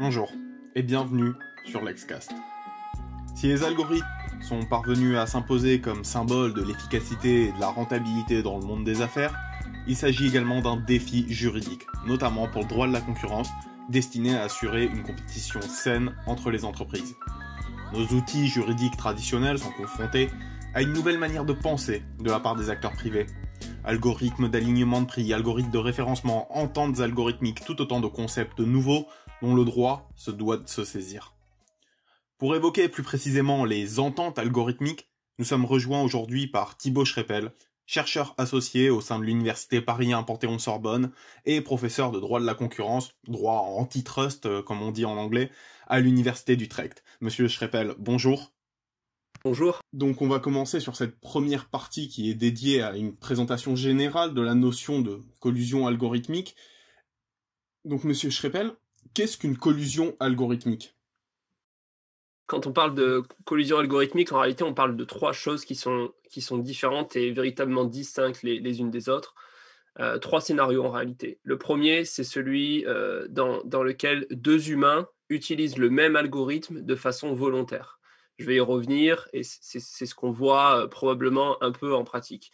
Bonjour et bienvenue sur l'Excast. Si les algorithmes sont parvenus à s'imposer comme symbole de l'efficacité et de la rentabilité dans le monde des affaires, il s'agit également d'un défi juridique, notamment pour le droit de la concurrence, destiné à assurer une compétition saine entre les entreprises. Nos outils juridiques traditionnels sont confrontés à une nouvelle manière de penser de la part des acteurs privés. Algorithmes d'alignement de prix, algorithmes de référencement, ententes algorithmiques, tout autant de concepts nouveaux dont le droit se doit de se saisir. Pour évoquer plus précisément les ententes algorithmiques, nous sommes rejoints aujourd'hui par Thibaut Schreppel, chercheur associé au sein de l'université Paris 1 Panthéon-Sorbonne et professeur de droit de la concurrence, droit antitrust euh, comme on dit en anglais, à l'université d'Utrecht. Monsieur Schreppel, bonjour. Bonjour. Donc on va commencer sur cette première partie qui est dédiée à une présentation générale de la notion de collusion algorithmique. Donc monsieur Schreppel, qu'est-ce qu'une collusion algorithmique? Quand on parle de collusion algorithmique, en réalité on parle de trois choses qui sont, qui sont différentes et véritablement distinctes les, unes des autres. Euh, trois scénarios en réalité. Le premier, c'est celui euh, dans, dans lequel deux humains utilisent le même algorithme de façon volontaire. Je vais y revenir et c'est ce qu'on voit euh, probablement un peu en pratique.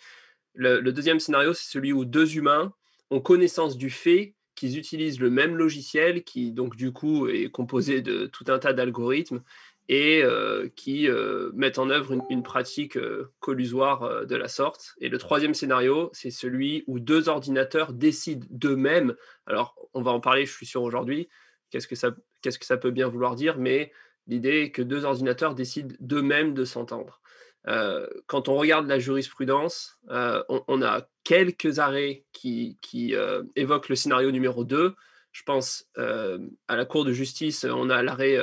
Le, deuxième scénario, c'est celui où deux humains ont connaissance du fait qu'ils utilisent le même logiciel qui, donc, du coup, est composé de tout un tas d'algorithmes et euh, qui euh, mettent en œuvre une, pratique collusoire de la sorte. Et le troisième scénario, c'est celui où deux ordinateurs décident d'eux-mêmes. Alors, on va en parler, je suis sûr, aujourd'hui. Qu'est-ce que ça, qu'est-ce que ça peut bien vouloir dire? Mais L'idée est que deux ordinateurs décident d'eux-mêmes de s'entendre. Euh, quand on regarde la jurisprudence, euh, on, a quelques arrêts qui, euh, évoquent le scénario numéro 2. Je pense à la Cour de justice, on a l'arrêt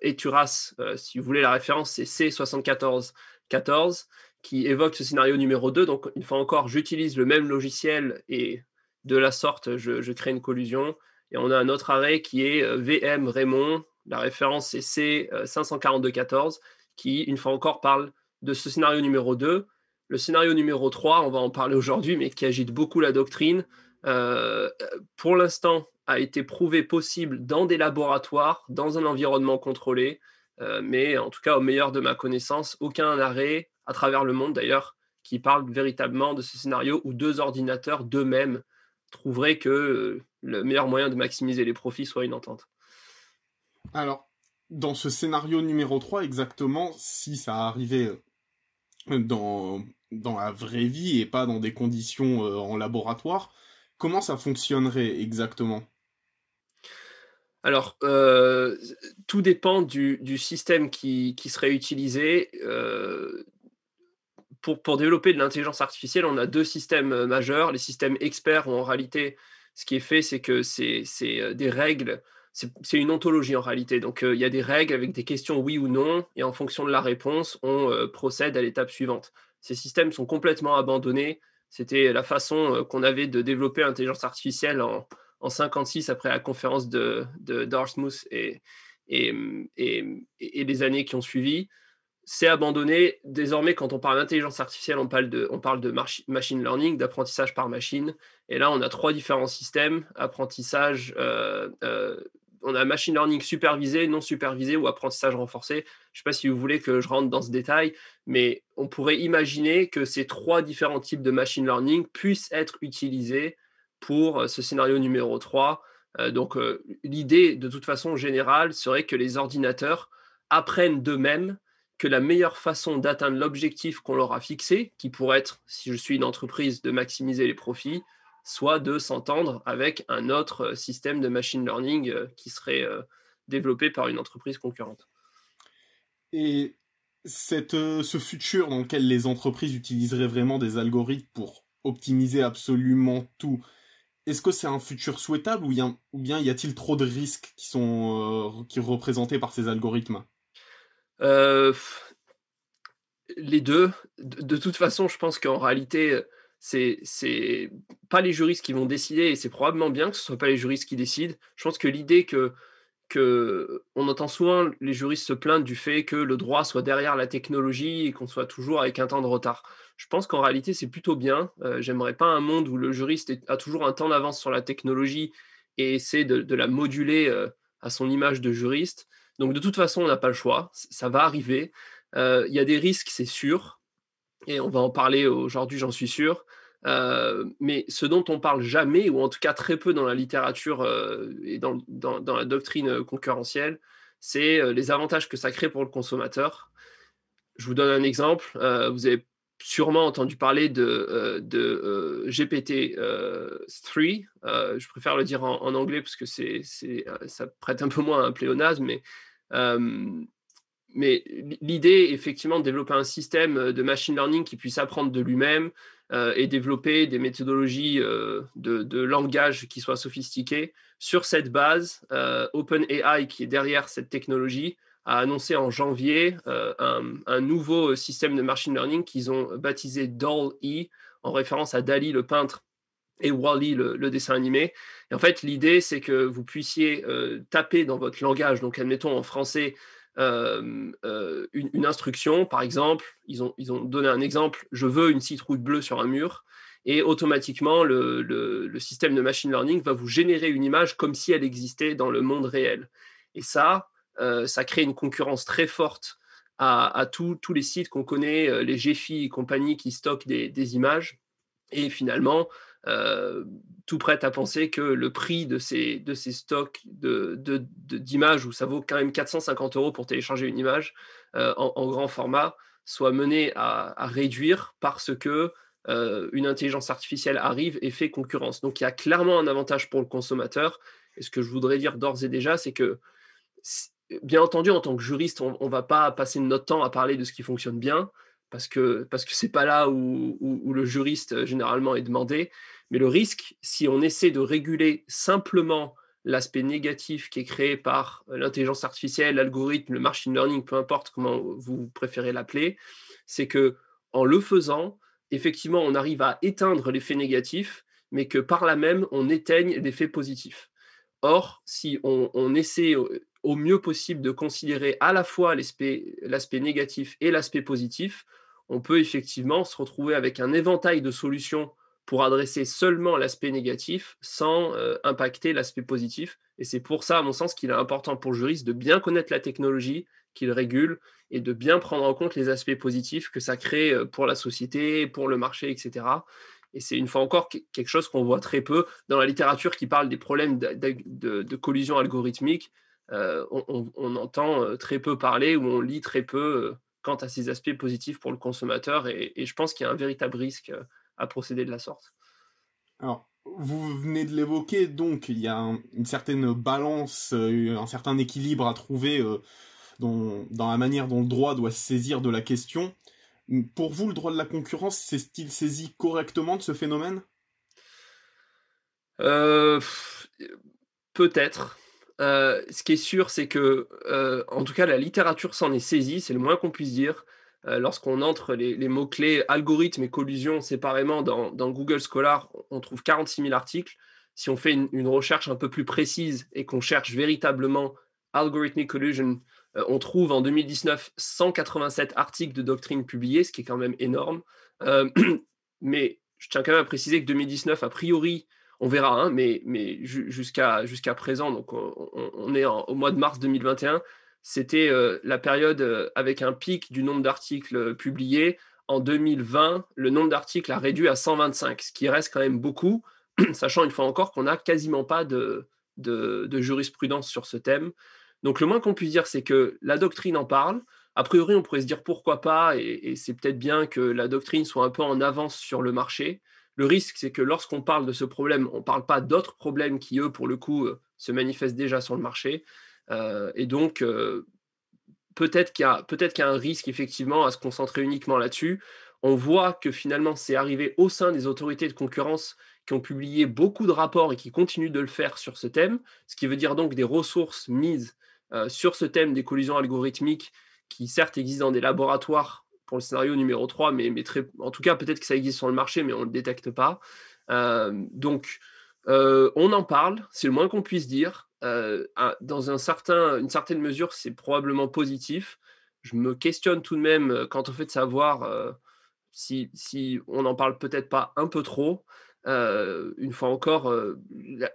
Eturas, si vous voulez la référence, c'est C7414, qui évoque ce scénario numéro 2. Donc, une fois encore, j'utilise le même logiciel et de la sorte, je, crée une collusion. Et on a un autre arrêt qui est VM Raymond la référence c'est C54214 qui, une fois encore, parle de ce scénario numéro 2. Le scénario numéro 3, on va en parler aujourd'hui, mais qui agite beaucoup la doctrine, euh, pour l'instant a été prouvé possible dans des laboratoires, dans un environnement contrôlé, euh, mais en tout cas, au meilleur de ma connaissance, aucun arrêt, à travers le monde d'ailleurs, qui parle véritablement de ce scénario où deux ordinateurs d'eux-mêmes trouveraient que euh, le meilleur moyen de maximiser les profits soit une entente. Alors, dans ce scénario numéro 3, exactement, si ça arrivait dans, dans la vraie vie et pas dans des conditions euh, en laboratoire, comment ça fonctionnerait exactement? Alors, euh, tout dépend du, du système qui, qui, serait utilisé. pour, pour, développer de l'intelligence artificielle, on a deux systèmes majeurs. Les systèmes experts, où en réalité, ce qui est fait, c'est que c'est des règles c'est une ontologie en réalité. Donc, euh, il y a des règles avec des questions oui ou non, et en fonction de la réponse, on euh, procède à l'étape suivante. Ces systèmes sont complètement abandonnés. C'était la façon euh, qu'on avait de développer l'intelligence artificielle en, en 56 après la conférence de, de Dartmouth et, et, et, les années qui ont suivi. C'est abandonné. Désormais, quand on parle d'intelligence artificielle, on parle de, on parle de machine learning, d'apprentissage par machine. Et là, on a trois différents systèmes apprentissage, on a machine learning supervisé, non supervisé ou apprentissage renforcé. Je ne sais pas si vous voulez que je rentre dans ce détail, mais on pourrait imaginer que ces trois différents types de machine learning puissent être utilisés pour euh, ce scénario numéro 3. Euh, donc euh, l'idée de toute façon générale serait que les ordinateurs apprennent d'eux-mêmes que la meilleure façon d'atteindre l'objectif qu'on leur a fixé, qui pourrait être, si je suis une entreprise, de maximiser les profits, soit de s'entendre avec un autre euh, système de machine learning euh, qui serait euh, développé par une entreprise concurrente. Et cette, ce futur dans lequel les entreprises utiliseraient vraiment des algorithmes pour optimiser absolument tout, est-ce que c'est un futur souhaitable ou, bien y a-t-il trop de risques qui sont qui représentés par ces algorithmes? Les deux. de, toute façon, je pense qu'en réalité, c'est pas les juristes qui vont décider et c'est probablement bien que ce soit pas les juristes qui décident. Je pense que l'idée que que on entend souvent les juristes se plaindre du fait que le droit soit derrière la technologie et qu'on soit toujours avec un temps de retard. Je pense qu'en réalité c'est plutôt bien. Euh, j'aimerais pas un monde où le juriste a toujours un temps d'avance sur la technologie et essaie de, la moduler euh, à son image de juriste. Donc de toute façon, on n'a pas le choix, ça va arriver. Il y a des risques, c'est sûr, et on va en parler aujourd'hui, j'en suis sûr. mais ce dont on parle jamais, ou en tout cas très peu dans la littérature et dans, la doctrine concurrentielle, c'est les avantages que ça crée pour le consommateur. Je vous donne un exemple. vous avez sûrement entendu parler de, de GPT-3. je préfère le dire en, anglais parce que ça prête un peu moins à un pléonasme, mais mais l'idée, effectivement, de développer un système de machine learning qui puisse apprendre de lui-même et développer des méthodologies de, langage qui soient sophistiquées. Sur cette base, OpenAI, qui est derrière cette technologie, a annoncé en janvier un, nouveau système de machine learning qu'ils ont baptisé DALL-E, en référence à Dali, le peintre, et Wally, le, le dessin animé. Et en fait, l'idée, c'est que vous puissiez taper dans votre langage, donc admettons en français, une, instruction, par exemple, ils ont, ils ont donné un exemple, je veux une citrouille bleue sur un mur, et automatiquement, le, système de machine learning va vous générer une image comme si elle existait dans le monde réel. Et ça, ça crée une concurrence très forte à, tous les sites qu'on connaît, les GFI et compagnie qui stockent des images. Et finalement, euh, tout prêt à penser que le prix de ces, de ces stocks d'images, de, où ça vaut quand même 450 euros pour télécharger une image euh, en, grand format, soit mené à, réduire parce que euh, une intelligence artificielle arrive et fait concurrence. Donc il y a clairement un avantage pour le consommateur. Et ce que je voudrais dire d'ores et déjà, c'est que, bien entendu, en tant que juriste, on ne va pas passer notre temps à parler de ce qui fonctionne bien parce que parce que c'est pas là où, où, le juriste généralement est demandé. Mais le risque, si on essaie de réguler simplement l'aspect négatif qui est créé par l'intelligence artificielle, l'algorithme, le machine learning, peu importe comment vous préférez l'appeler, c'est que en le faisant, effectivement, on arrive à éteindre l'effet négatif, mais que par là même, on éteigne l'effet positif. Or, si on, essaie au, mieux possible de considérer à la fois l'aspect négatif et l'aspect positif, on peut effectivement se retrouver avec un éventail de solutions pour adresser seulement l'aspect négatif sans euh, impacter l'aspect positif. Et c'est pour ça, à mon sens, qu'il est important pour le juriste de bien connaître la technologie qu'il régule et de bien prendre en compte les aspects positifs que ça crée euh, pour la société, pour le marché, etc. Et c'est une fois encore quelque chose qu'on voit très peu dans la littérature qui parle des problèmes de, collision algorithmique. Euh, on, entend très peu parler ou on lit très peu quant à ces aspects positifs pour le consommateur. Et je pense qu'il y a un véritable risque à procéder de la sorte. Alors, vous venez de l'évoquer, donc il y a une certaine balance, euh, un certain équilibre à trouver euh, dans, la manière dont le droit doit se saisir de la question. Pour vous, le droit de la concurrence, s'est-il saisi correctement de ce phénomène? Euh, Peut-être. ce qui est sûr, c'est que, en tout cas, la littérature s'en est saisie, c'est le moins qu'on puisse dire. Euh, lorsqu'on entre les, mots-clés algorithme et collusion séparément dans, Google Scholar, on trouve 46 000 articles. Si on fait une, recherche un peu plus précise et qu'on cherche véritablement algorithmic collusion, euh, on trouve en 2019 187 articles de doctrine publiés, ce qui est quand même énorme. Euh, mais je tiens quand même à préciser que 2019, a priori, on verra, hein, mais, jusqu'à présent, donc on, est au mois de mars 2021, c'était euh, la période euh, avec un pic du nombre d'articles euh, publiés. En 2020, le nombre d'articles a réduit à 125, ce qui reste quand même beaucoup, sachant une fois encore qu'on n'a quasiment pas de, jurisprudence sur ce thème. Donc le moins qu'on puisse dire, c'est que la doctrine en parle. A priori, on pourrait se dire pourquoi pas, et, c'est peut-être bien que la doctrine soit un peu en avance sur le marché. Le risque, c'est que lorsqu'on parle de ce problème, on ne parle pas d'autres problèmes qui, eux, pour le coup, se manifestent déjà sur le marché. Euh, et donc, euh, peut-être qu'il y, a, un risque effectivement à se concentrer uniquement là-dessus. On voit que finalement, c'est arrivé au sein des autorités de concurrence qui ont publié beaucoup de rapports et qui continuent de le faire sur ce thème, ce qui veut dire donc des ressources mises euh, sur ce thème des collisions algorithmiques qui certes existent dans des laboratoires pour le scénario numéro 3, mais, en tout cas peut-être que ça existe sur le marché, mais on ne le détecte pas. donc on en parle, c'est le moins qu'on puisse dire. Euh, dans une certaine mesure, c'est probablement positif. Je me questionne tout de même quand on fait de savoir euh, si, on n'en parle peut-être pas un peu trop. une fois encore,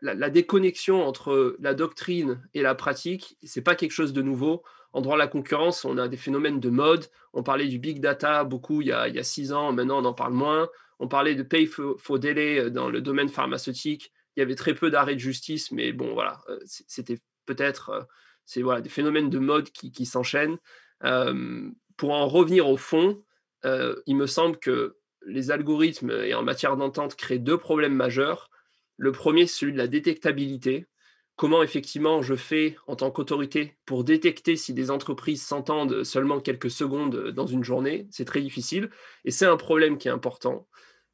la, déconnexion entre la doctrine et la pratique, c'est pas quelque chose de nouveau. En droit de la concurrence, on a des phénomènes de mode. On parlait du big data beaucoup il y a, six ans, maintenant on en parle moins. On parlait de pay for, delay dans le domaine pharmaceutique. Il y avait très peu d'arrêts de justice, mais bon, voilà, c'était peut-être c'est voilà, des phénomènes de mode qui, s'enchaînent. pour en revenir au fond, il me semble que les algorithmes et en matière d'entente créent deux problèmes majeurs. Le premier, celui de la détectabilité. Comment effectivement je fais en tant qu'autorité pour détecter si des entreprises s'entendent seulement quelques secondes dans une journée? C'est très difficile et c'est un problème qui est important.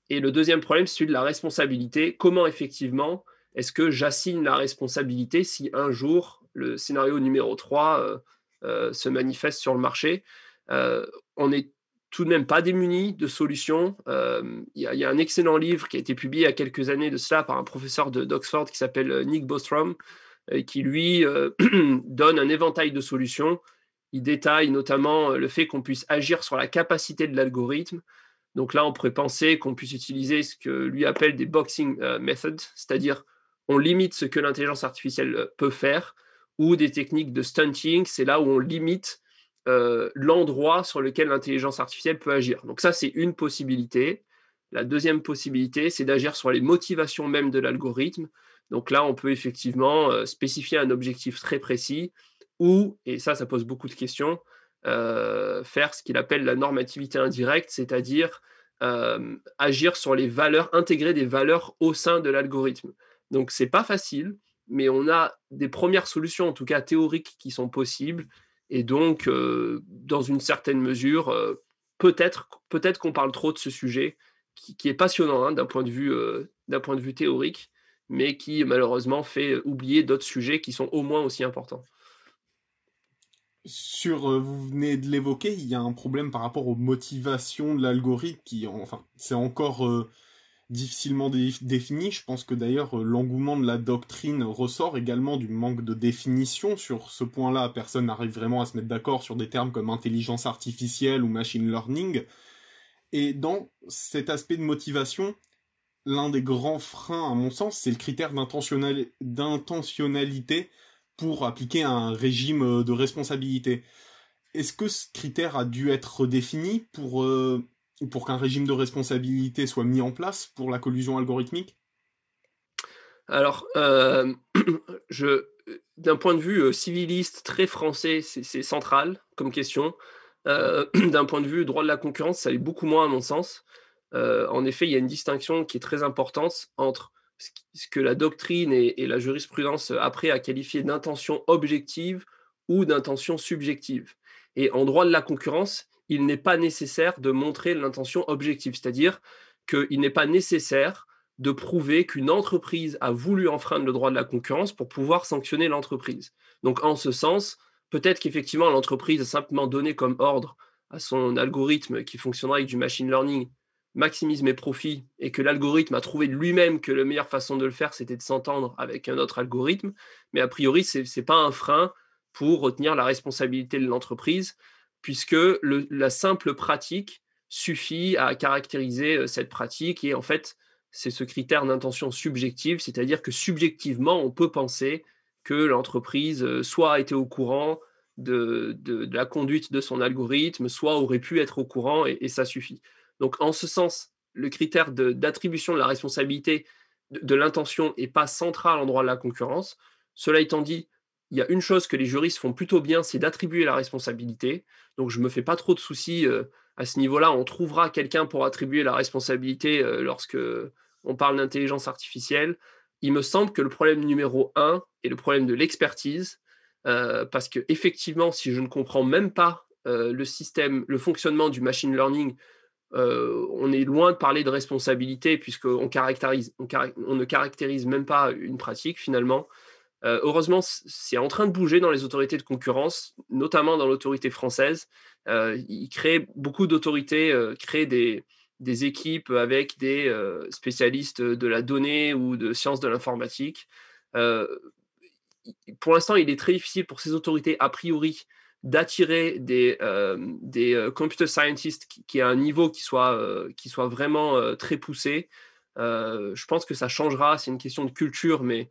Et le deuxième problème, c'est celui de la responsabilité. Comment effectivement est-ce que j'assigne la responsabilité si un jour le scénario numéro 3 euh, euh, se manifeste sur le marché? Euh, On est tout de même pas démunis de solutions. Il y, a un excellent livre qui a été publié il y a quelques années de cela par un professeur d'Oxford qui s'appelle Nick Bostrom, qui lui donne un éventail de solutions. Il détaille notamment le fait qu'on puisse agir sur la capacité de l'algorithme. Donc là, on pourrait penser qu'on puisse utiliser ce que lui appelle des boxing methods, c'est-à-dire on limite ce que l'intelligence artificielle peut faire, ou des techniques de stunting, c'est là où on limite euh, l'endroit sur lequel l'intelligence artificielle peut agir. Donc ça, c'est une possibilité. La deuxième possibilité, c'est d'agir sur les motivations même de l'algorithme. Donc là, on peut effectivement euh, spécifier un objectif très précis ou, et ça, ça pose beaucoup de questions, euh, faire ce qu'il appelle la normativité indirecte, c'est-à-dire agir sur les valeurs, intégrer des valeurs au sein de l'algorithme. Donc c'est pas facile, mais on a des premières solutions, en tout cas théoriques, qui sont possibles et donc, euh, dans une certaine mesure, euh, peut-être peut qu'on parle trop de ce sujet, qui, est passionnant hein, d'un point, euh, point de vue théorique, mais qui malheureusement fait oublier d'autres sujets qui sont au moins aussi importants. Sur, vous venez de l'évoquer, il y a un problème par rapport aux motivations de l'algorithme qui, enfin, c'est encore difficilement défini. Je pense que d'ailleurs euh, l'engouement de la doctrine ressort également du manque de définition sur ce point-là. Personne n'arrive vraiment à se mettre d'accord sur des termes comme intelligence artificielle ou machine learning. Et dans cet aspect de motivation, l'un des grands freins, à mon sens, c'est le critère d'intentionnalité pour appliquer un régime euh, de responsabilité. Est-ce que ce critère a dû être redéfini pour euh, pour qu'un régime de responsabilité soit mis en place pour la collusion algorithmique? Alors, euh, d'un point de vue civiliste très français, c'est central comme question. D'un point de vue droit de la concurrence, ça l'est beaucoup moins à mon sens. en effet, il y a une distinction qui est très importante entre ce que la doctrine et, la jurisprudence après a qualifié d'intention objective ou d'intention subjective. Et en droit de la concurrence, il n'est pas nécessaire de montrer l'intention objective, c'est-à-dire qu'il n'est pas nécessaire de prouver qu'une entreprise a voulu enfreindre le droit de la concurrence pour pouvoir sanctionner l'entreprise. Donc en ce sens, peut-être qu'effectivement l'entreprise a simplement donné comme ordre à son algorithme qui fonctionnera avec du machine learning maximise mes profits et que l'algorithme a trouvé lui-même que la meilleure façon de le faire, c'était de s'entendre avec un autre algorithme. Mais a priori, ce n'est pas un frein pour retenir la responsabilité de l'entreprise puisque la simple pratique suffit à caractériser euh, cette pratique et en fait, c'est ce critère d'intention subjective, c'est-à-dire que subjectivement, on peut penser que l'entreprise euh, soit a été au courant de, la conduite de son algorithme, soit aurait pu être au courant et, ça suffit. Donc en ce sens, le critère d'attribution de, la responsabilité de, l'intention n'est pas central en droit de la concurrence. Cela étant dit, il y a une chose que les juristes font plutôt bien, c'est d'attribuer la responsabilité. Donc je ne me fais pas trop de soucis euh, à ce niveau-là. On trouvera quelqu'un pour attribuer la responsabilité euh, lorsque on parle d'intelligence artificielle. Il me semble que le problème numéro un est le problème de l'expertise, euh, parce que effectivement, si je ne comprends même pas le système, le fonctionnement du machine learning, on est loin de parler de responsabilité puisqu'on on ne caractérise même pas une pratique finalement. Euh, heureusement, c'est en train de bouger dans les autorités de concurrence, notamment dans l'autorité française. Euh, ils créent beaucoup d'autorités, euh, créent des, des, équipes avec des spécialistes de la donnée ou de sciences de l'informatique. pour l'instant, il est très difficile pour ces autorités, a priori, d'attirer des, des computer scientists qui, qui, a un niveau qui soit, qui soit vraiment très poussé. je pense que ça changera, c'est une question de culture, mais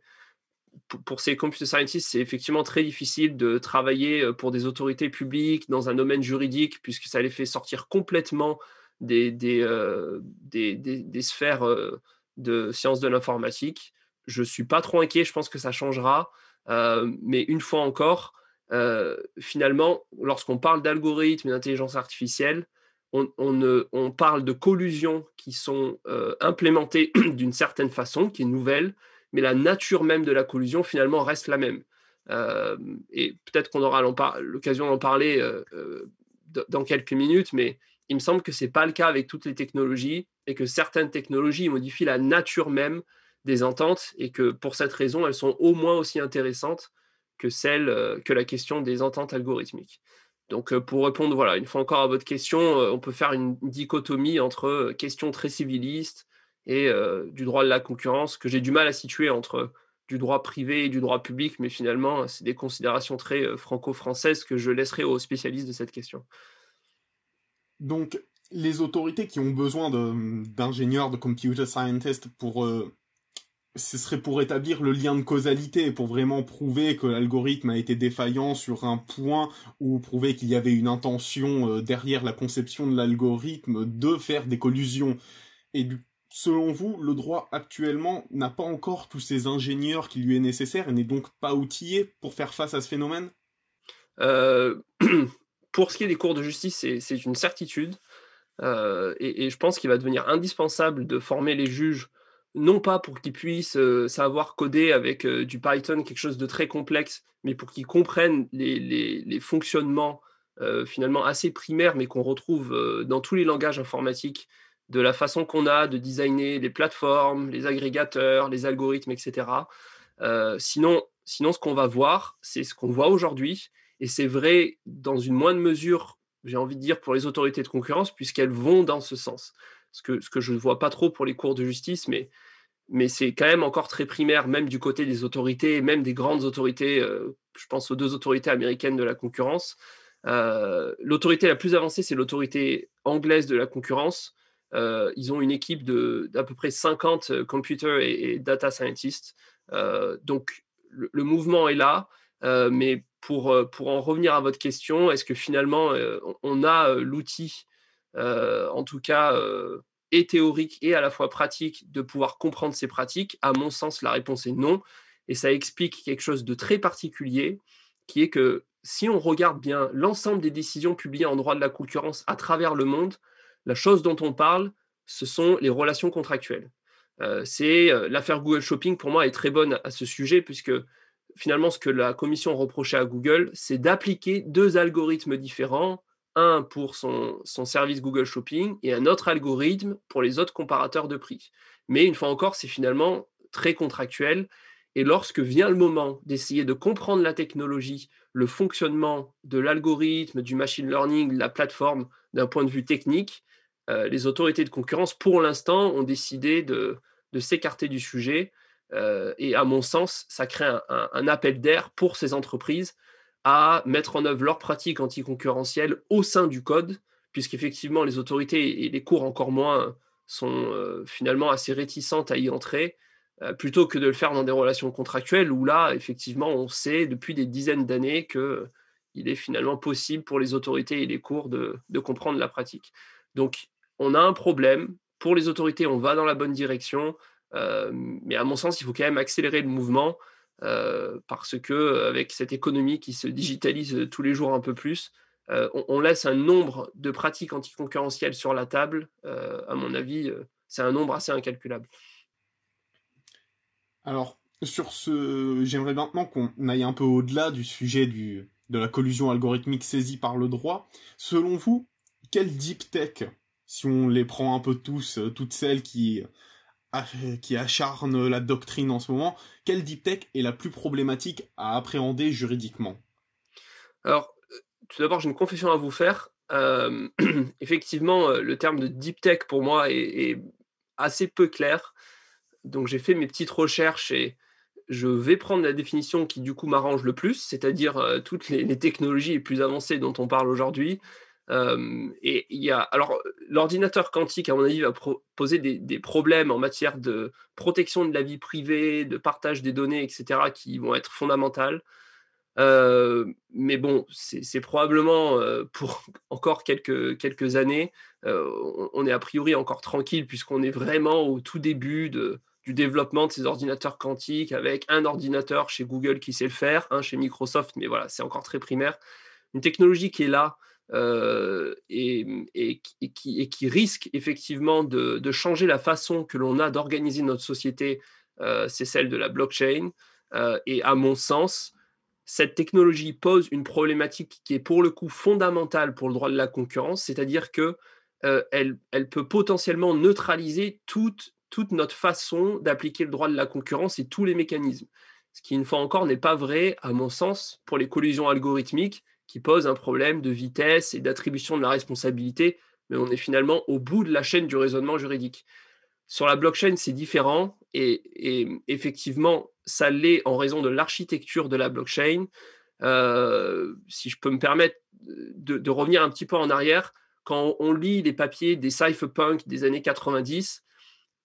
pour, ces computer scientists, c'est effectivement très difficile de travailler pour des autorités publiques dans un domaine juridique, puisque ça les fait sortir complètement des, des, des, sphères de sciences de l'informatique. Je ne suis pas trop inquiet, je pense que ça changera. mais une fois encore, finalement, lorsqu'on parle d'algorithmes et d'intelligence artificielle, on, parle de collusions qui sont implémentées d'une certaine façon, qui est nouvelle, mais la nature même de la collusion finalement reste la même. et peut-être qu'on aura l'occasion d'en parler dans quelques minutes, mais il me semble que ce n'est pas le cas avec toutes les technologies et que certaines technologies modifient la nature même des ententes et que pour cette raison, elles sont au moins aussi intéressantes que celle euh, que la question des ententes algorithmiques. Donc euh, pour répondre voilà, une fois encore à votre question, euh, on peut faire une dichotomie entre questions très civilistes et du droit de la concurrence que j'ai du mal à situer entre du droit privé et du droit public, mais finalement, c'est des considérations très franco-françaises que je laisserai aux spécialistes de cette question. Donc, les autorités qui ont besoin d'ingénieurs, de, computer scientists pour... ce serait pour établir le lien de causalité, pour vraiment prouver que l'algorithme a été défaillant sur un point, ou prouver qu'il y avait une intention euh, derrière la conception de l'algorithme de faire des collusions. Et selon vous, le droit actuellement n'a pas encore tous ces ingénieurs qui lui est nécessaire et n'est donc pas outillé pour faire face à ce phénomène? Euh, Pour ce qui est des cours de justice, c'est une certitude. Euh, et, je pense qu'il va devenir indispensable de former les juges, non pas pour qu'ils puissent savoir coder avec du Python, quelque chose de très complexe, mais pour qu'ils comprennent les, fonctionnements finalement assez primaires, mais qu'on retrouve dans tous les langages informatiques, de la façon qu'on a de designer les plateformes, les agrégateurs, les algorithmes, etc. sinon, sinon, ce qu'on va voir, c'est ce qu'on voit aujourd'hui, et c'est vrai dans une moindre mesure, j'ai envie de dire, pour les autorités de concurrence, puisqu'elles vont dans ce sens. Ce que, ce que je ne vois pas trop pour les cours de justice, mais, mais c'est quand même encore très primaire, même du côté des autorités, même des grandes autorités. Euh, je pense aux deux autorités américaines de la concurrence. Euh, l'autorité la plus avancée, c'est l'autorité anglaise de la concurrence. Euh, ils ont une équipe d'à peu près 50 computer et, data scientists. donc, le, le, mouvement est là, mais euh, pour, en revenir à votre question, est-ce que finalement on a l'outil, en tout cas théorique et à la fois pratique, de pouvoir comprendre ces pratiques À mon sens, la réponse est non. Et ça explique quelque chose de très particulier, qui est que si on regarde bien l'ensemble des décisions publiées en droit de la concurrence à travers le monde, la chose dont on parle, ce sont les relations contractuelles. c'est l'affaire Google Shopping pour moi est très bonne à ce sujet puisque finalement, ce que la commission reprochait à Google, c'est d'appliquer deux algorithmes différents, un pour son, service Google Shopping et un autre algorithme pour les autres comparateurs de prix. Mais une fois encore, c'est finalement très contractuel. Et lorsque vient le moment d'essayer de comprendre la technologie, le fonctionnement de l'algorithme, du machine learning, de la plateforme d'un point de vue technique, euh, les autorités de concurrence, pour l'instant, ont décidé de s'écarter du sujet euh, et à mon sens, ça crée un, appel d'air pour ces entreprises à mettre en œuvre leurs pratiques anticoncurrentielles au sein du code, puisqu'effectivement, les autorités et les cours encore moins sont euh, finalement assez réticentes à y entrer, euh, plutôt que de le faire dans des relations contractuelles où là, effectivement, on sait depuis des dizaines d'années qu'il est finalement possible pour les autorités et les cours de, comprendre la pratique. Donc, on a un problème. Pour les autorités, on va dans la bonne direction. Euh, mais à mon sens, il faut quand même accélérer le mouvement euh, parce que avec cette économie qui se digitalise tous les jours un peu plus, euh, on, laisse un nombre de pratiques anticoncurrentielles sur la table. à mon avis, c'est un nombre assez incalculable. Alors, sur ce, j'aimerais maintenant qu'on aille un peu au-delà du sujet du, de la collusion algorithmique saisie par le droit. Selon vous, quelle deep tech, si on les prend un peu tous, toutes celles qui qui acharne la doctrine en ce moment, quelle deep tech est la plus problématique à appréhender juridiquement? Alors, euh, tout d'abord, j'ai une confession à vous faire. Euh, effectivement, euh, le terme de deep tech pour moi est, assez peu clair. Donc, j'ai fait mes petites recherches et je vais prendre la définition qui, du coup, m'arrange le plus, c'est-à-dire toutes les, technologies les plus avancées dont on parle aujourd'hui. Et il y a, alors, l'ordinateur quantique, à mon avis, va poser des, problèmes en matière de protection de la vie privée, de partage des données, etc., qui vont être fondamentales. mais bon, c'est probablement pour encore quelques, années. on est a priori encore tranquille puisqu'on est vraiment au tout début du développement de ces ordinateurs quantiques avec un ordinateur chez Google qui sait le faire, un chez Microsoft, mais voilà, c'est encore très primaire. Une technologie qui est là, euh, et, qui, risque effectivement de, changer la façon que l'on a d'organiser notre société, euh, c'est celle de la blockchain. Euh, et à mon sens, cette technologie pose une problématique qui est pour le coup fondamentale pour le droit de la concurrence, c'est-à-dire que elle, peut potentiellement neutraliser toute, toute notre façon d'appliquer le droit de la concurrence et tous les mécanismes. Ce qui, une fois encore, n'est pas vrai, à mon sens, pour les collisions algorithmiques qui pose un problème de vitesse et d'attribution de la responsabilité, mais on est finalement au bout de la chaîne du raisonnement juridique. Sur la blockchain, c'est différent et, effectivement, ça l'est en raison de l'architecture de la blockchain. Euh, si je peux me permettre de, revenir un petit peu en arrière, quand on lit les papiers des cypherpunks des années 90,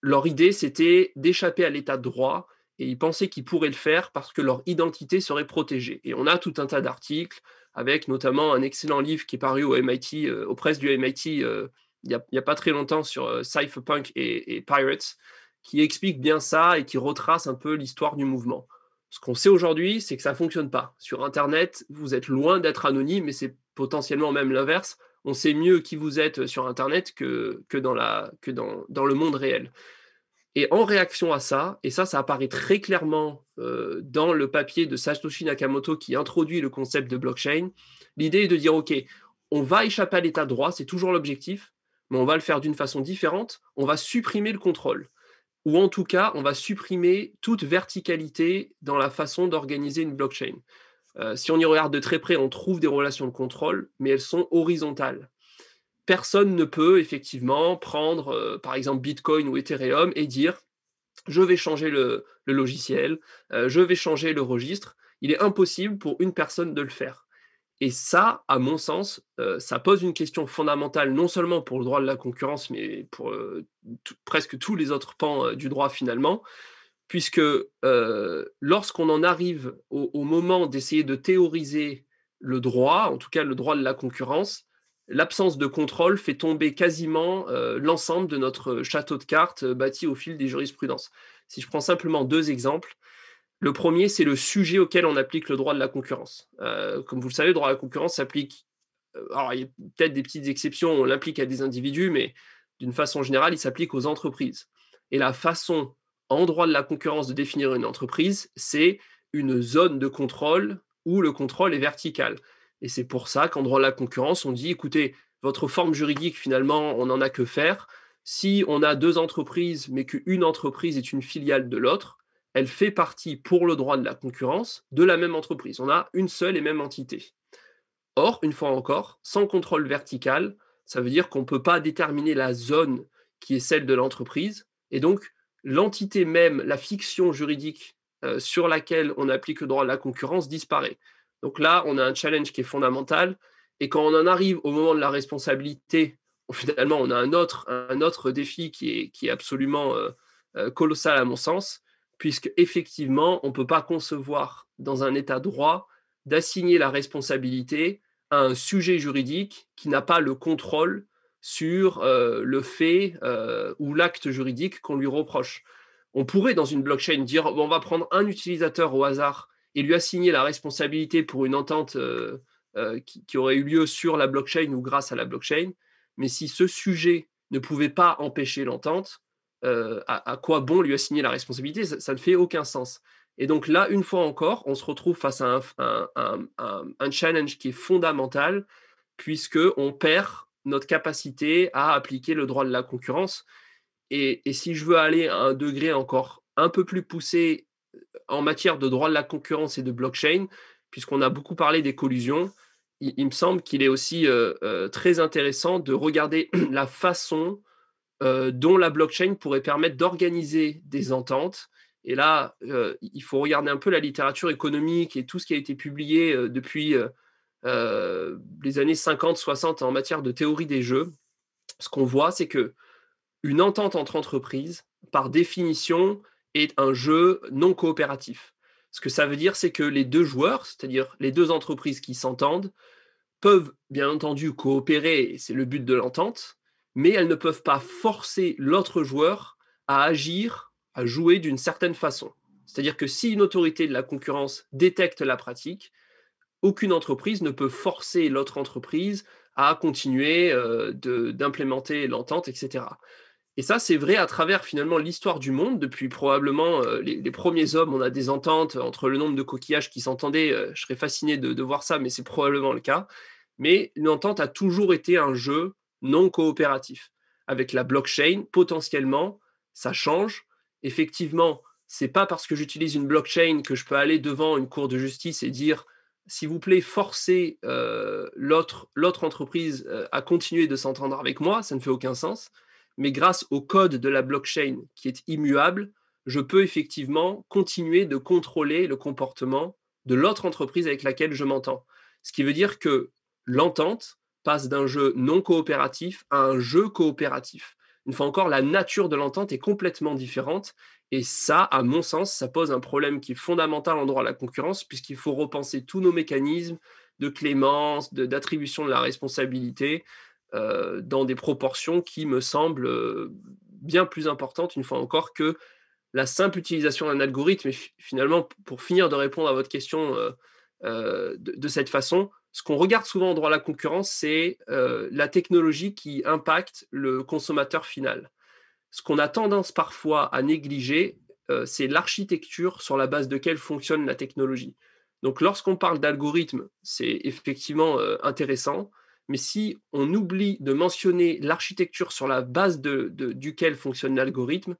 leur idée c'était d'échapper à l'état de droit et ils pensaient qu'ils pourraient le faire parce que leur identité serait protégée. Et on a tout un tas d'articles avec notamment un excellent livre qui est paru au MIT, euh, aux presses du MIT euh, il n'y a, pas très longtemps sur euh, Cypherpunk et, Pirates, qui explique bien ça et qui retrace un peu l'histoire du mouvement. Ce qu'on sait aujourd'hui, c'est que ça ne fonctionne pas. Sur Internet, vous êtes loin d'être anonyme, mais c'est potentiellement même l'inverse. On sait mieux qui vous êtes sur Internet que, que, dans, la, que dans, dans le monde réel. Et en réaction à ça, et ça, ça apparaît très clairement euh, dans le papier de Satoshi Nakamoto qui introduit le concept de blockchain, l'idée est de dire, OK, on va échapper à l'état de droit, c'est toujours l'objectif, mais on va le faire d'une façon différente, on va supprimer le contrôle. Ou en tout cas, on va supprimer toute verticalité dans la façon d'organiser une blockchain. Euh, si on y regarde de très près, on trouve des relations de contrôle, mais elles sont horizontales personne ne peut effectivement prendre, euh, par exemple, Bitcoin ou Ethereum et dire je vais changer le, logiciel, euh, je vais changer le registre. Il est impossible pour une personne de le faire. Et ça, à mon sens, euh, ça pose une question fondamentale, non seulement pour le droit de la concurrence, mais pour presque tous les autres pans du droit finalement, puisque lorsqu'on en arrive au moment d'essayer de théoriser le droit, en tout cas le droit de la concurrence, l'absence de contrôle fait tomber quasiment euh, l'ensemble de notre château de cartes euh, bâti au fil des jurisprudences. Si je prends simplement deux exemples, le premier, c'est le sujet auquel on applique le droit de la concurrence. Euh, comme vous le savez, le droit de la concurrence s'applique, alors il y a peut-être des petites exceptions, on l'applique à des individus, mais d'une façon générale, il s'applique aux entreprises. Et la façon en droit de la concurrence de définir une entreprise, c'est une zone de contrôle où le contrôle est vertical. Et c'est pour ça qu'en droit de la concurrence, on dit, écoutez, votre forme juridique, finalement, on n'en a que faire. Si on a deux entreprises, mais qu'une entreprise est une filiale de l'autre, elle fait partie, pour le droit de la concurrence, de la même entreprise. On a une seule et même entité. Or, une fois encore, sans contrôle vertical, ça veut dire qu'on ne peut pas déterminer la zone qui est celle de l'entreprise. Et donc, l'entité même, la fiction juridique euh, sur laquelle on applique le droit de la concurrence disparaît. Donc là, on a un challenge qui est fondamental. Et quand on en arrive au moment de la responsabilité, finalement, on a un autre, défi qui est, qui est absolument euh, euh, colossal à mon sens, puisque effectivement, on ne peut pas concevoir dans un état droit d'assigner la responsabilité à un sujet juridique qui n'a pas le contrôle sur euh, le fait ou l'acte juridique qu'on lui reproche. On pourrait, dans une blockchain, dire on va prendre un utilisateur au hasard et lui assigner la responsabilité pour une entente euh, euh, qui, aurait eu lieu sur la blockchain ou grâce à la blockchain. Mais si ce sujet ne pouvait pas empêcher l'entente, euh, à, quoi bon lui assigner la responsabilité? Ça, ne fait aucun sens. Et donc là, une fois encore, on se retrouve face à un, challenge qui est fondamental, puisqu'on perd notre capacité à appliquer le droit de la concurrence. Et, et, si je veux aller à un degré encore un peu plus poussé en matière de droit de la concurrence et de blockchain, puisqu'on a beaucoup parlé des collusions, il, me semble qu'il est aussi euh, euh, très intéressant de regarder la façon euh, dont la blockchain pourrait permettre d'organiser des ententes. Et là, il faut regarder un peu la littérature économique et tout ce qui a été publié depuis les années 50-60 en matière de théorie des jeux, ce qu'on voit, c'est que une entente entre entreprises, par définition, est un jeu non coopératif. Ce que ça veut dire, c'est que les deux joueurs, c'est-à-dire les deux entreprises qui s'entendent, peuvent bien entendu coopérer, c'est le but de l'entente, mais elles ne peuvent pas forcer l'autre joueur à agir, à jouer d'une certaine façon. C'est-à-dire que si une autorité de la concurrence détecte la pratique, aucune entreprise ne peut forcer l'autre entreprise à continuer euh, d'implémenter l'entente, etc. Et ça, c'est vrai à travers finalement l'histoire du monde. Depuis probablement euh, les, premiers hommes, on a des ententes entre le nombre de coquillages qui s'entendaient. Euh, je serais fasciné de, voir ça, mais c'est probablement le cas. Mais une entente a toujours été un jeu non coopératif. Avec la blockchain, potentiellement, ça change. Effectivement, c'est pas parce que j'utilise une blockchain que je peux aller devant une cour de justice et dire s'il vous plaît, forcer euh, l'autre entreprise à continuer de s'entendre avec moi, ça ne fait aucun sens mais grâce au code de la blockchain qui est immuable, je peux effectivement continuer de contrôler le comportement de l'autre entreprise avec laquelle je m'entends. Ce qui veut dire que l'entente passe d'un jeu non coopératif à un jeu coopératif. Une fois encore, la nature de l'entente est complètement différente. Et ça, à mon sens, ça pose un problème qui est fondamental en droit à la concurrence, puisqu'il faut repenser tous nos mécanismes de clémence, d'attribution de, la responsabilité, euh, dans des proportions qui me semblent euh, bien plus importantes, une fois encore, que la simple utilisation d'un algorithme. Et finalement, pour finir de répondre à votre question euh, de, cette façon, ce qu'on regarde souvent en droit à la concurrence, c'est la technologie qui impacte le consommateur final. Ce qu'on a tendance parfois à négliger, c'est l'architecture sur la base de laquelle fonctionne la technologie. Donc lorsqu'on parle d'algorithme, c'est effectivement intéressant. Mais si on oublie de mentionner l'architecture sur la base duquel fonctionne l'algorithme,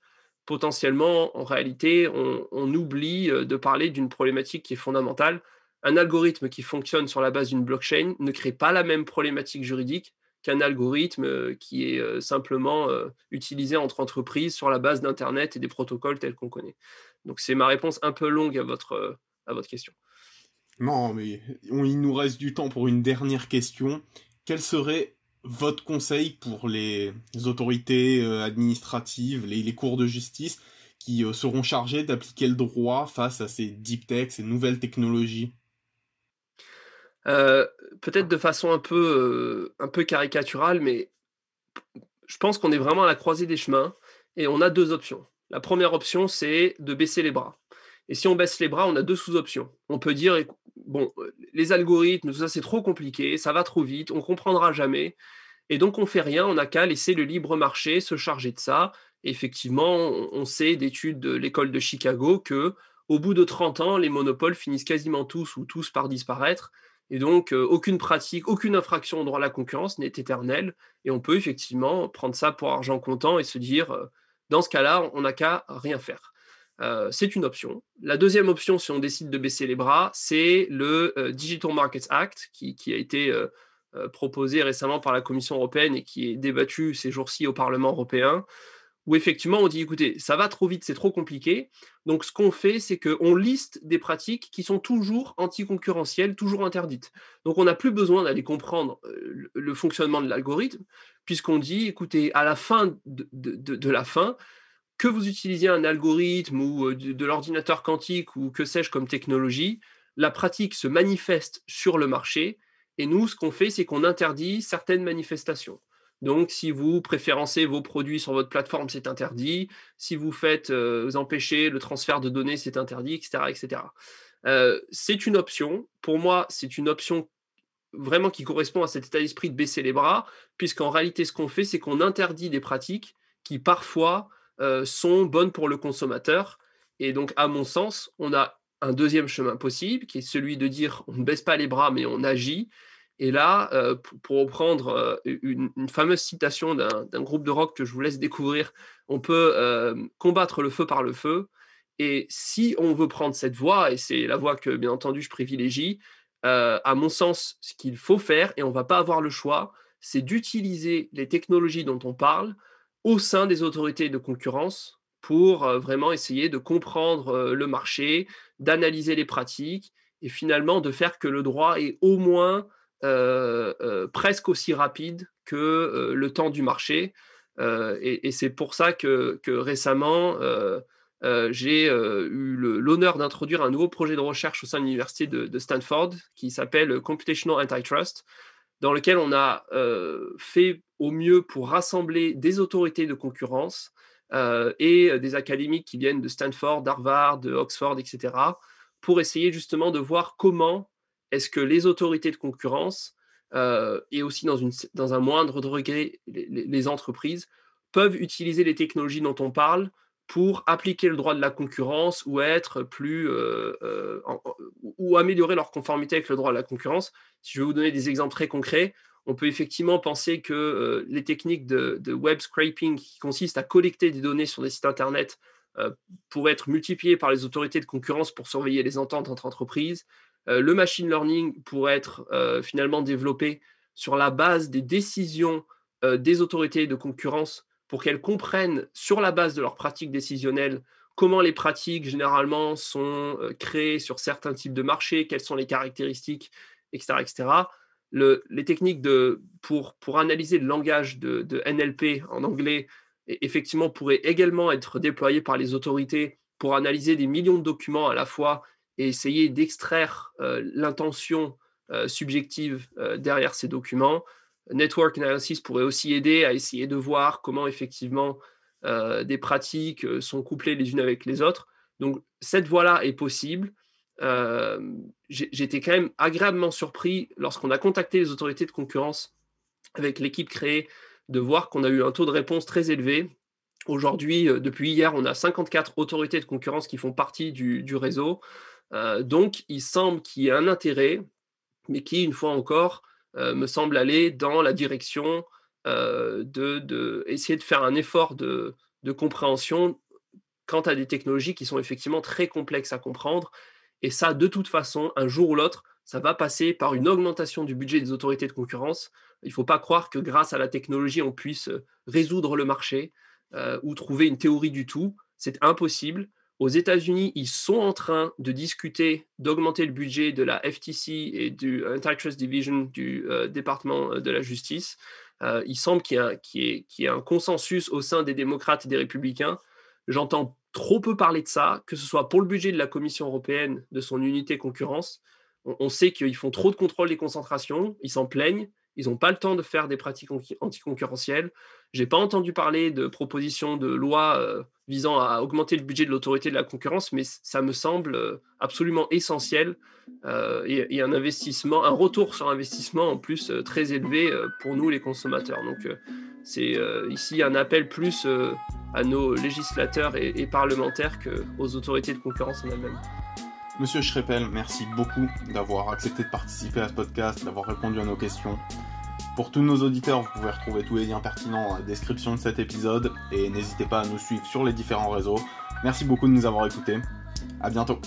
potentiellement, en réalité, on, oublie euh, de parler d'une problématique qui est fondamentale. Un algorithme qui fonctionne sur la base d'une blockchain ne crée pas la même problématique juridique qu'un algorithme euh, qui est euh, simplement utilisé entre entreprises sur la base d'Internet et des protocoles tels qu'on connaît. Donc c'est ma réponse un peu longue à votre, à votre question. Non, mais il nous reste du temps pour une dernière question quel serait votre conseil pour les autorités euh, administratives, les, cours de justice qui euh, seront chargés d'appliquer le droit face à ces deep tech, ces nouvelles technologies? Euh, Peut-être de façon un peu, un peu caricaturale, mais je pense qu'on est vraiment à la croisée des chemins et on a deux options. La première option, c'est de baisser les bras. Et si on baisse les bras, on a deux sous-options. On peut dire, bon, euh, les algorithmes, tout ça, c'est trop compliqué, ça va trop vite, on comprendra jamais. Et donc, on fait rien, on n'a qu'à laisser le libre marché se charger de ça. effectivement, on sait d'études de l'école de Chicago que au bout de 30 ans, les monopoles finissent quasiment tous ou tous par disparaître. Et donc, euh, aucune pratique, aucune infraction au droit à la concurrence n'est éternelle. Et on peut effectivement prendre ça pour argent comptant et se dire, euh, dans ce cas-là, on n'a qu'à rien faire. Euh, c'est une option. La deuxième option, si on décide de baisser les bras, c'est le euh, Digital Markets Act qui, a été euh, proposé récemment par la Commission européenne et qui est débattu ces jours-ci au Parlement européen, où effectivement on dit, écoutez, ça va trop vite, c'est trop compliqué. Donc ce qu'on fait, c'est qu'on liste des pratiques qui sont toujours anticoncurrentielles, toujours interdites. Donc on n'a plus besoin d'aller comprendre le fonctionnement de l'algorithme, puisqu'on dit, écoutez, à la fin de la fin, que vous utilisiez un algorithme ou euh, de, l'ordinateur quantique ou que sais-je comme technologie, la pratique se manifeste sur le marché et nous, ce qu'on fait, c'est qu'on interdit certaines manifestations. Donc, si vous préférencez vos produits sur votre plateforme, c'est interdit. Si vous faites, euh, empêchez le transfert de données, c'est interdit, etc., etc. Euh, c'est une option. Pour moi, c'est une option vraiment qui correspond à cet état d'esprit de baisser les bras, puisqu'en réalité, ce qu'on fait, c'est qu'on interdit des pratiques qui parfois euh, sont bonnes pour le consommateur. Et donc, à mon sens, on a un deuxième chemin possible, qui est celui de dire on ne baisse pas les bras, mais on agit. Et là, euh, pour, reprendre euh, une, fameuse citation d'un groupe de rock que je vous laisse découvrir, on peut combattre le feu par le feu. Et si on veut prendre cette voie, et c'est la voie que bien entendu je privilégie, à mon sens, ce qu'il faut faire, et on ne va pas avoir le choix, c'est d'utiliser les technologies dont on parle au sein des autorités de concurrence pour vraiment essayer de comprendre le marché, d'analyser les pratiques et finalement de faire que le droit est au moins presque aussi rapide que le temps du marché. et, c'est pour ça que, récemment, j'ai eu l'honneur d'introduire un nouveau projet de recherche au sein de l'université de, Stanford qui s'appelle Computational Antitrust, dans lequel on a fait au mieux pour rassembler des autorités de concurrence et des académiques qui viennent de Stanford, d'Harvard, de Oxford, etc., pour essayer justement de voir comment est-ce que les autorités de concurrence euh, et aussi dans un moindre degré les, entreprises peuvent utiliser les technologies dont on parle pour appliquer le droit de la concurrence ou être plus euh, euh, ou améliorer leur conformité avec le droit de la concurrence. Si je vais vous donner des exemples très concrets, on peut effectivement penser que les techniques de, de, web scraping qui consistent à collecter des données sur des sites internet pourraient être multipliées par les autorités de concurrence pour surveiller les ententes entre entreprises. Euh, le machine learning pourrait être euh, finalement développé sur la base des décisions euh, des autorités de concurrence pour qu'elles comprennent sur la base de leurs pratiques décisionnelles comment les pratiques généralement sont créées sur certains types de marchés, quelles sont les caractéristiques, etc. etc. les techniques de, pour, pour analyser le langage de, NLP en anglais, effectivement, pourraient également être déployées par les autorités pour analyser des millions de documents à la fois et essayer d'extraire euh, l'intention euh, subjective euh, derrière ces documents. Network Analysis pourrait aussi aider à essayer de voir comment effectivement des pratiques sont couplées les unes avec les autres. Donc cette voie-là est possible. J'étais quand même agréablement surpris lorsqu'on a contacté les autorités de concurrence avec l'équipe créée de voir qu'on a eu un taux de réponse très élevé. Aujourd'hui, depuis hier, on a 54 autorités de concurrence qui font partie du, réseau. Euh, donc, il semble qu'il y ait un intérêt, mais qui, une fois encore, euh, me semble aller dans la direction euh, de, essayer de faire un effort de, compréhension quant à des technologies qui sont effectivement très complexes à comprendre. Et ça, de toute façon, un jour ou l'autre, ça va passer par une augmentation du budget des autorités de concurrence. Il ne faut pas croire que grâce à la technologie, on puisse résoudre le marché ou trouver une théorie du tout. C'est impossible. Aux États-Unis, ils sont en train de discuter d'augmenter le budget de la FTC et du Antitrust Division du euh, département euh, de la justice. Euh, il semble qu'il y, ait un consensus au sein des démocrates et des républicains. J'entends trop peu parler de ça, que ce soit pour le budget de la Commission européenne, de son unité concurrence. On, sait qu'ils font trop de contrôle des concentrations, ils s'en plaignent, ils n'ont pas le temps de faire des pratiques anticoncurrentielles. Je n'ai pas entendu parler de propositions de loi visant à augmenter le budget de l'autorité de la concurrence, mais ça me semble euh, absolument essentiel euh, et, un investissement, un retour sur investissement en plus euh, très élevé pour nous les consommateurs. Donc c'est ici un appel plus à nos législateurs et, et parlementaires qu'aux autorités de concurrence en elles-mêmes. Monsieur Schreppel, merci beaucoup d'avoir accepté de participer à ce podcast, d'avoir répondu à nos questions. Pour tous nos auditeurs, vous pouvez retrouver tous les liens pertinents dans la description de cet épisode et n'hésitez pas à nous suivre sur les différents réseaux. Merci beaucoup de nous avoir écoutés. À bientôt.